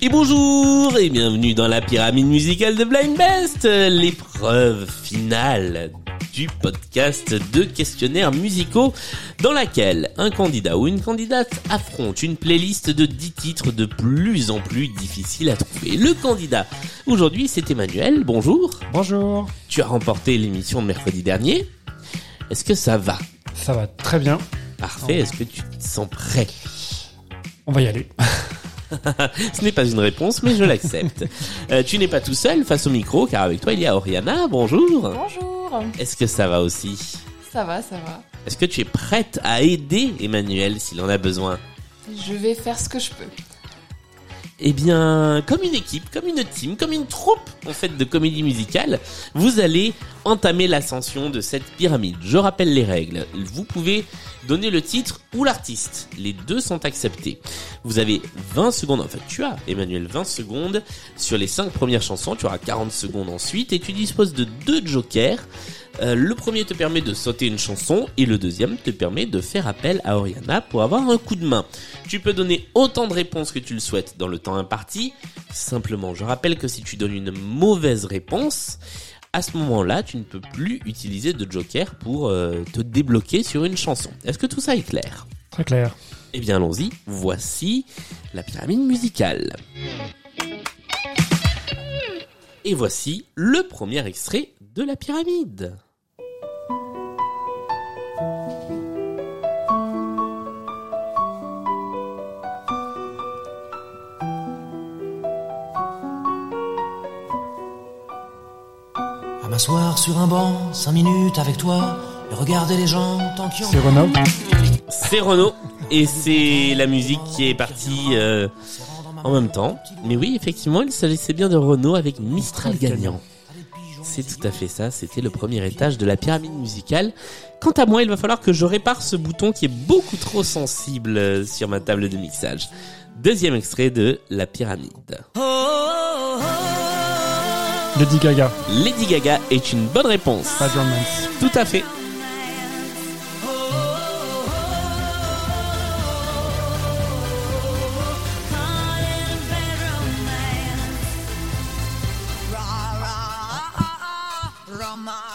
Et bonjour et bienvenue dans la pyramide musicale de Blind Best, l'épreuve finale du podcast de questionnaires musicaux dans laquelle un candidat ou une candidate affronte une playlist de 10 titres de plus en plus difficiles à trouver. Le candidat aujourd'hui c'est Emmanuel, bonjour. Bonjour. Tu as remporté l'émission de mercredi dernier. Est-ce que ça va? Ça va très bien. Parfait, est-ce que tu te sens prêt? On va y aller. Ce n'est pas une réponse, mais je l'accepte. Euh, tu n'es pas tout seul face au micro, car avec toi il y a Oriana. Bonjour. Bonjour. Est-ce que ça va aussi Ça va, ça va. Est-ce que tu es prête à aider Emmanuel s'il en a besoin? Je vais faire ce que je peux. Eh bien, comme une équipe, comme une team, comme une troupe en fait de comédie musicale, vous allez entamer l'ascension de cette pyramide. Je rappelle les règles. Vous pouvez donner le titre ou l'artiste. Les deux sont acceptés. Vous avez 20 secondes, en fait tu as Emmanuel 20 secondes sur les 5 premières chansons, tu auras 40 secondes ensuite et tu disposes de deux jokers. Euh, le premier te permet de sauter une chanson et le deuxième te permet de faire appel à Oriana pour avoir un coup de main. Tu peux donner autant de réponses que tu le souhaites dans le temps imparti. Simplement, je rappelle que si tu donnes une mauvaise réponse, à ce moment-là, tu ne peux plus utiliser de joker pour euh, te débloquer sur une chanson. Est-ce que tout ça est clair? Très clair. Eh bien, allons-y. Voici la pyramide musicale. Et voici le premier extrait de la pyramide. M'asseoir sur un banc, cinq minutes avec toi, et regarder les gens tant qu'ils ont... C'est Renaud. C'est Renault et c'est la musique qui est partie euh, en même temps. Mais oui, effectivement, il s'agissait bien de Renault avec Mistral gagnant. C'est tout à fait ça, c'était le premier étage de la pyramide musicale. Quant à moi, il va falloir que je répare ce bouton qui est beaucoup trop sensible euh, sur ma table de mixage. Deuxième extrait de La pyramide. Lady Gaga. Lady Gaga est une bonne réponse. Bad Romance. Tout à fait.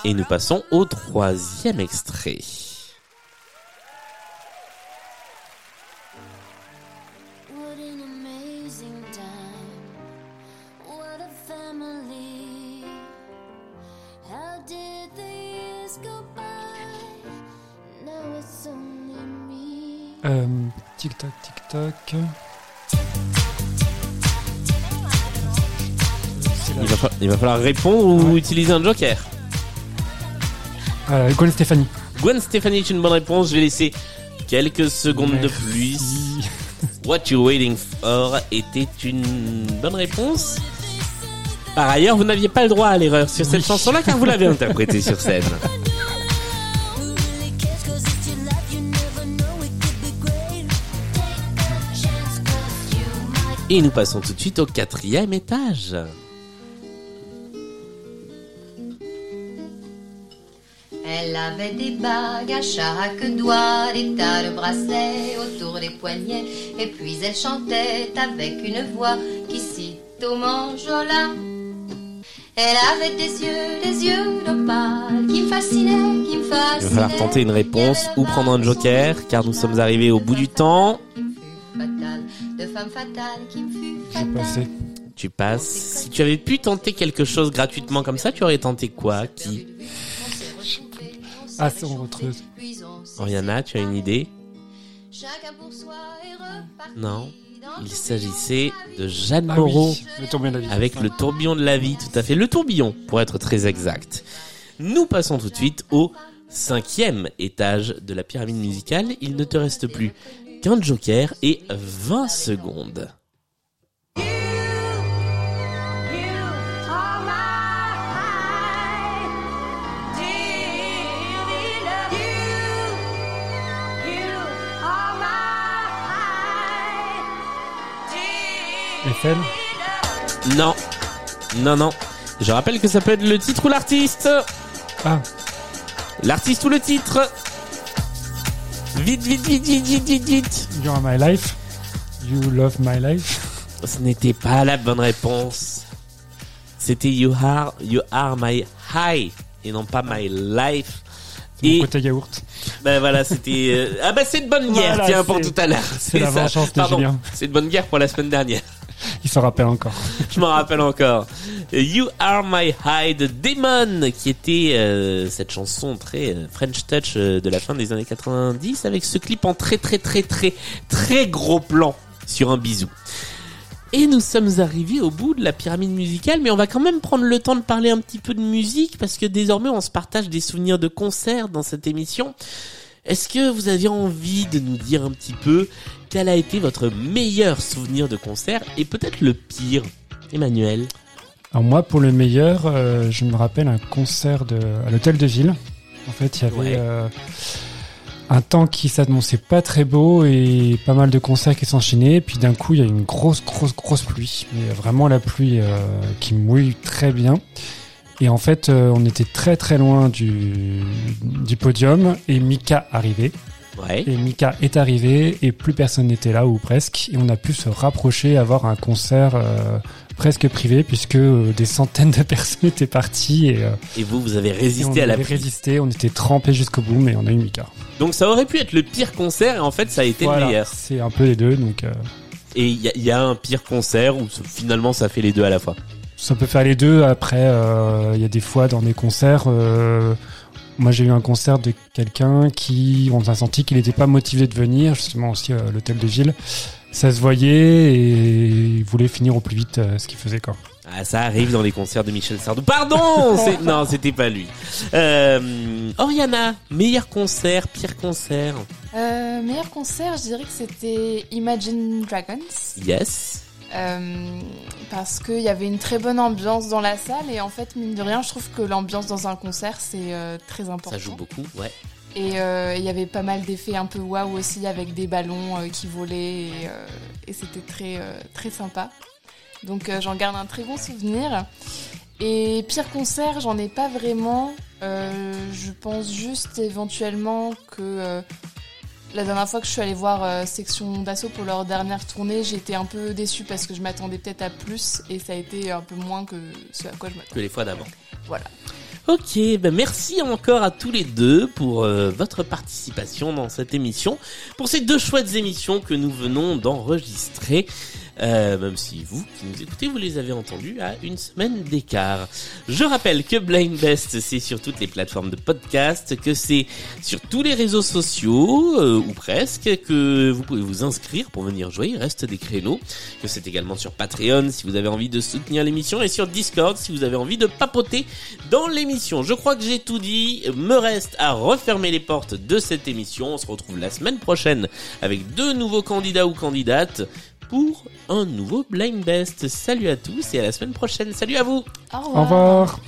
Et nous passons au troisième extrait. What an amazing time. Euh, tic tac, tic tac. Il va, fa- il va falloir répondre ou utiliser un joker. Euh, Gwen Stefani. Gwen Stefani est une bonne réponse. Je vais laisser quelques secondes de Merci. plus. What You're Waiting For était une bonne réponse. Par ailleurs, vous n'aviez pas le droit à l'erreur sur cette chanson-là car vous l'avez interprétée sur scène. Et nous passons tout de suite au quatrième étage. Elle avait des bagues à chaque doigt, des tas de bracelets autour des poignets, et puis elle chantait avec une voix qui sitôt m'enjola. Elle avait des yeux, des yeux d'opale, qui me fascinaient, qui me Il va fascinaient. falloir tenter une réponse ou prendre un joker car nous sommes arrivés au bout du temps. Fatale, femme fatale, qui me fut fatale. Tu passes. Si tu avais pu tenter quelque chose gratuitement comme ça, tu aurais tenté quoi? Qui? Ah, c'est en retrouve. Oriana, tu as une idée? Chacun pour soi et reparti Non. Il s'agissait de Jeanne Ah Moreau. oui, le tourbillon de la vie. Avec le tourbillon de la vie, tout à fait. Le tourbillon, pour être très exact. Nous passons tout de suite au cinquième étage de la pyramide musicale. Il ne te reste plus avec un joker et 20 secondes. Non, non, non. Je rappelle que ça peut être le titre ou l'artiste. Ah. L'artiste ou le titre Vite, vite, vite, vite, vite, vite, vite. You are my life. You love my life. Ce n'était pas la bonne réponse. C'était You Are, you are My High et non pas My Life. C'est mon Et côté yaourt. ben voilà, c'était euh, ah bah c'est de bonne guerre Voilà, tiens pour tout à l'heure. c'est la ça. vengeance Pardon. C'est de bonne guerre pour la semaine dernière. Il s'en rappelle encore. Je m'en rappelle encore. You Are My High de Demon, qui était euh, cette chanson très euh, French Touch euh, de la fin des années 90, avec ce clip en très très très très très gros plan sur un bisou. Et nous sommes arrivés au bout de la pyramide musicale, mais on va quand même prendre le temps de parler un petit peu de musique, parce que désormais on se partage des souvenirs de concerts dans cette émission. Est-ce que vous aviez envie de nous dire un petit peu quel a été votre meilleur souvenir de concert et peut-être le pire Emmanuel? Alors moi, pour le meilleur, euh, je me rappelle un concert de, à l'hôtel de ville. En fait, il y avait Ouais. euh, un temps qui s'annonçait pas très beau et pas mal de concerts qui s'enchaînaient. Puis d'un coup, il y a une grosse, grosse, grosse pluie. Mais vraiment la pluie euh, qui mouille très bien. Et en fait, euh, on était très très loin du, du podium et Mika arrivait. Ouais. Et Mika est arrivé et plus personne n'était là ou presque. Et on a pu se rapprocher, avoir un concert euh, presque privé puisque euh, des centaines de personnes étaient parties et, euh, Et vous, vous avez on résisté à la avait résisté. On était trempés jusqu'au bout, mais on a eu Mika. Donc ça aurait pu être le pire concert et en fait ça a été le meilleur. c'est un peu les deux, donc euh, Et il y, a- il y a un pire concert où finalement ça fait les deux à la fois. Ça peut faire les deux. Après, euh, il y a des fois dans des concerts. euh, moi, j'ai eu un concert de quelqu'un qui, on a senti qu'il n'était pas motivé de venir, justement aussi à l'hôtel de ville. Ça se voyait et il voulait finir au plus vite euh, ce qu'il faisait quoi. Ah, ça arrive dans les concerts de Michel Sardou. Pardon Non, c'était pas lui. Euh, Oriana, meilleur concert, pire concert? Euh, meilleur concert, je dirais que c'était Imagine Dragons. Yes. Euh, parce qu'il y avait une très bonne ambiance dans la salle et en fait, mine de rien, je trouve que l'ambiance dans un concert, c'est euh, très important. Ça joue beaucoup, ouais. Et euh, il y avait pas mal d'effets un peu waouh aussi avec des ballons qui volaient et, et c'était très, très sympa. Donc j'en garde un très bon souvenir. Et pire concert, j'en ai pas vraiment. Je pense juste éventuellement que la dernière fois que je suis allée voir euh, Section d'Assaut pour leur dernière tournée, été un peu déçue parce que je m'attendais peut-être à plus et ça a été un peu moins que ce à quoi je m'attendais. Que les fois d'avant. Voilà. Ok, ben merci encore à tous les deux pour euh, votre participation dans cette émission, pour ces deux chouettes émissions que nous venons d'enregistrer. Euh, même si vous qui nous écoutez, vous les avez entendues à une semaine d'écart. Je rappelle que Blind Best, c'est sur toutes les plateformes de podcast, que c'est sur tous les réseaux sociaux, euh, ou presque, que vous pouvez vous inscrire pour venir jouer, il reste des créneaux, que c'est également sur Patreon si vous avez envie de soutenir l'émission, et sur Discord si vous avez envie de papoter dans l'émission. Je crois que j'ai tout dit. Me reste à refermer les portes de cette émission. On se retrouve la semaine prochaine avec deux nouveaux candidats ou candidates pour un nouveau Blind Best. Salut à tous et à la semaine prochaine. Salut à vous Au revoir.